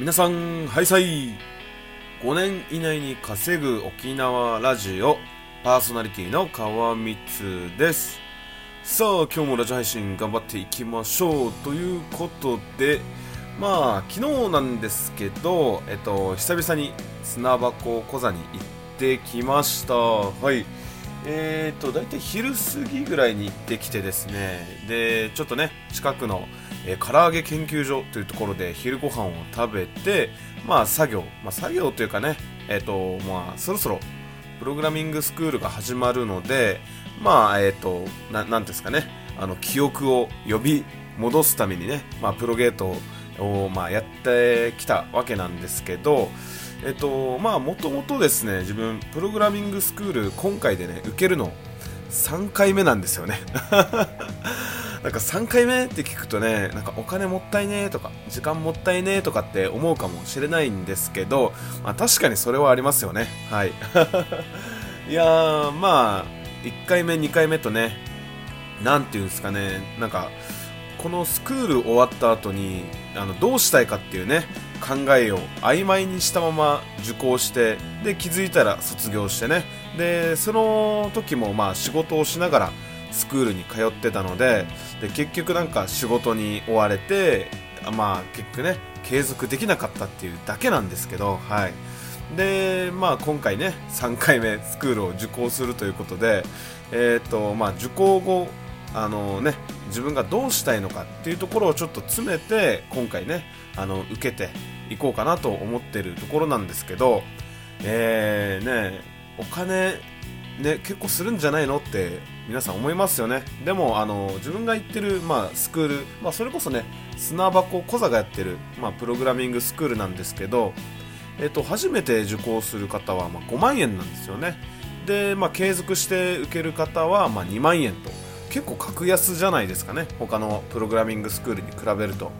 皆さん、ハイサイ !5 年以内に稼ぐ沖縄ラジオパーソナリティの川光です。さあ、今日もラジオ配信頑張っていきましょうということで、まあ、昨日なんですけど、えっと、久々に砂箱小座に行ってきました。はい。えーと、大体昼過ぎぐらいに行ってきてですね、で、ちょっとね、近くの、えー唐揚げ研究所というところで昼ご飯を食べて、まあ作業、まあ作業というかね、えっ、と、まあそろそろプログラミングスクールが始まるので、まあ、えっ、と、ななんですかね、あの、記憶を呼び戻すためにね、まあプロゲートを、まあやってきたわけなんですけど、えっと、まあ、もともとですね、自分、プログラミングスクール、今回でね、受けるの、3回目なんですよね。なんか3回目って聞くとね、なんかお金もったいねえとか、時間もったいねえとかって思うかもしれないんですけど、まあ確かにそれはありますよね。はい。いやー、まあ、1回目、2回目とね、なんていうんですかね、なんか、このスクール終わった後にあのどうしたいかっていうね考えを曖昧にしたまま受講してで気づいたら卒業してね。でその時もまあ仕事をしながらスクールに通ってたのでで結局なんか仕事に追われてまあ結局ね継続できなかったっていうだけなんですけどはい。でまあ今回ね3回目スクールを受講するということでえっ、とまあ受講後あのね、自分がどうしたいのかっていうところをちょっと詰めて今回ねあの受けていこうかなと思ってるところなんですけど、えー、ねお金ね結構するんじゃないのって皆さん思いますよね。でもあの自分が行ってる、まあ、スクール、まあ、それこそね砂箱小座がやってる、まあ、プログラミングスクールなんですけど、えっと初めて受講する方は、まあ、5万円なんですよね。で、まあ、継続して受ける方は、まあ、2万円と結構格安じゃないですかね。他のプログラミングスクールに比べると。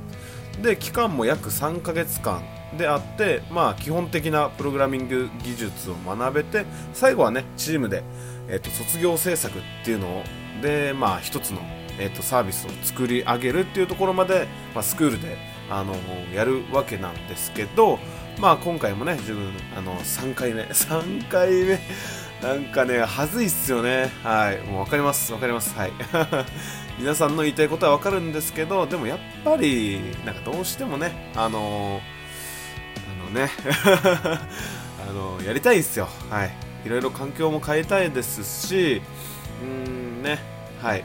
で期間も約3ヶ月間であってまあ基本的なプログラミング技術を学べて最後はねチームで、えっと卒業制作っていうのをでまあ一つの、えっとサービスを作り上げるっていうところまで、まあ、スクールであのやるわけなんですけどまあ今回もね自分あの3回目 3回目なんかね、はずいっすよね。はい。もうわかります。わかります。はい。皆さんの言いたいことはわかるんですけど、でもやっぱり、なんかどうしてもね、あのあのね、あのやりたいっすよ。はい。いろいろ環境も変えたいですし、うーんね、はい。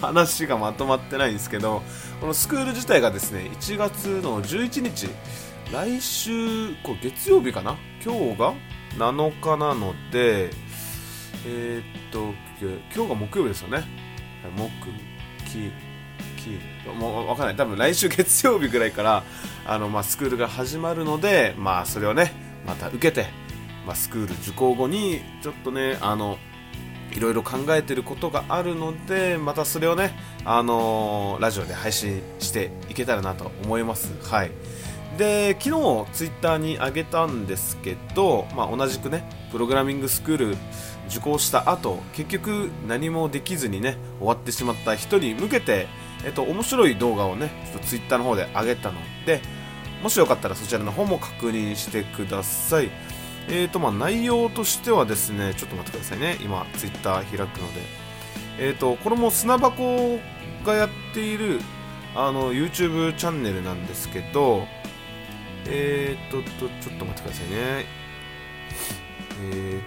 話がまとまってないんですけど、このスクール自体がですね、1月の11日、来週、こう月曜日かな？今日が7日なので、えーっと、今日が木曜日ですよね。木、金、金、もうわかんない。多分来週月曜日ぐらいから、あの、まあ、スクールが始まるので、まあ、それをね、また受けて、まあ、スクール受講後に、ちょっとね、あの、いろいろ考えてることがあるので、またそれをね、あのラジオで配信していけたらなと思います。はい。で昨日ツイッターに上げたんですけど、まあ、同じくねプログラミングスクール受講した後結局何もできずにね終わってしまった人に向けて、えっと、面白い動画をねちょっとツイッターの方で上げたのでもしよかったらそちらの方も確認してください。えーとまあ内容としてはですねちょっと待ってくださいね。今ツイッター開くので。えーとこれも砂箱がやっているあの YouTube チャンネルなんですけどえー、っとと、ちょっと待ってくださいね。えー、っ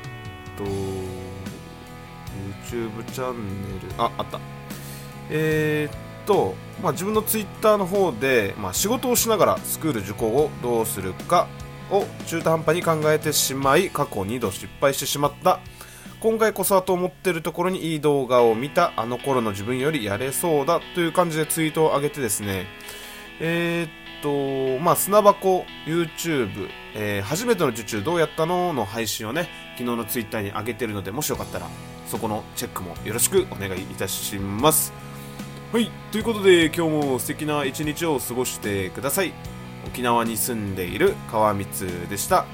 と、YouTube チャンネル、あ、あった。えー、っと、まあ、自分の Twitter の方で、まあ、仕事をしながらスクール受講をどうするかを中途半端に考えてしまい、過去2度失敗してしまった。今回こそはと思ってるところにいい動画を見たあの頃の自分よりやれそうだという感じでツイートを上げてですね、えー、っと、まあ、砂箱 YouTube、えー初めての受注どうやったのの配信をね、昨日のツイッターに上げてるので、もしよかったら、そこのチェックもよろしくお願いいたします。はい、ということで、今日も素敵な一日を過ごしてください。沖縄に住んでいる川光でした。